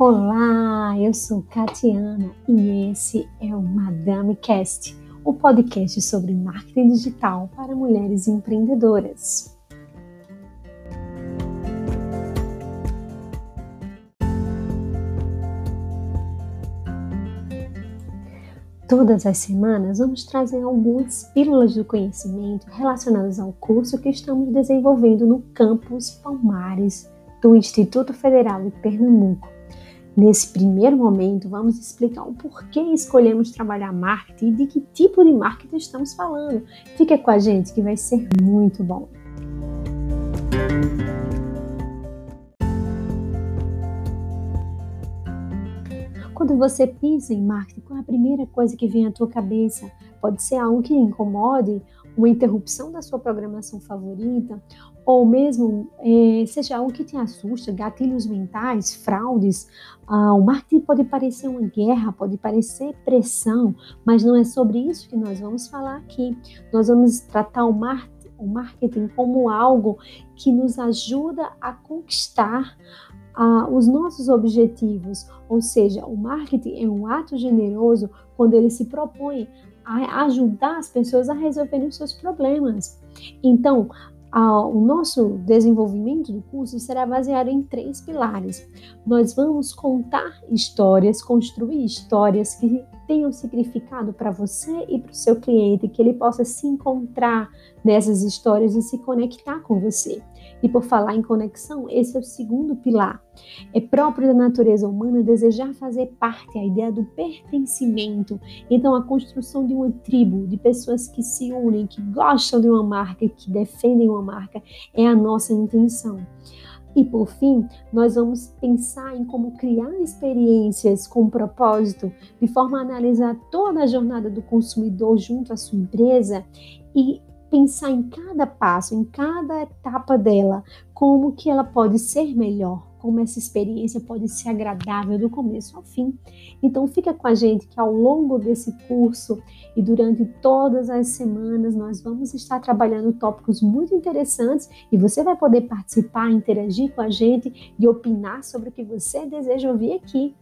Olá, eu sou Catiana e esse é o Madame Cast, o podcast sobre marketing digital para mulheres empreendedoras. Todas as semanas vamos trazer algumas pílulas do conhecimento relacionadas ao curso que estamos desenvolvendo no campus Palmares do Instituto Federal de Pernambuco. Nesse primeiro momento, vamos explicar o porquê escolhemos trabalhar marketing e de que tipo de marketing estamos falando. Fica com a gente que vai ser muito bom. Quando você pensa em marketing, qual é a primeira coisa que vem à tua cabeça? Pode ser algo que incomode, uma interrupção da sua programação favorita, ou mesmo é, seja algo que te assusta, gatilhos mentais, fraudes. Ah, o marketing pode parecer uma guerra, pode parecer pressão, mas não é sobre isso que nós vamos falar aqui. Nós vamos tratar o marketing o marketing como algo que nos ajuda a conquistar uh, os nossos objetivos. Ou seja, o marketing é um ato generoso quando ele se propõe a ajudar as pessoas a resolverem os seus problemas. Então, o nosso desenvolvimento do curso será baseado em três pilares. Nós vamos contar histórias, construir histórias que tenham significado para você e para o seu cliente, que ele possa se encontrar nessas histórias e se conectar com você. E por falar em conexão, esse é o segundo pilar. É próprio da natureza humana desejar fazer parte, a ideia do pertencimento. Então, a construção de uma tribo, de pessoas que se unem, que gostam de uma marca, que defendem uma marca, é a nossa intenção. E por fim, nós vamos pensar em como criar experiências com propósito, de forma a analisar toda a jornada do consumidor junto à sua empresa e pensar em cada passo, em cada etapa dela, como que ela pode ser melhor, como essa experiência pode ser agradável do começo ao fim. Então fica com a gente que ao longo desse curso e durante todas as semanas nós vamos estar trabalhando tópicos muito interessantes e você vai poder participar, interagir com a gente e opinar sobre o que você deseja ouvir aqui.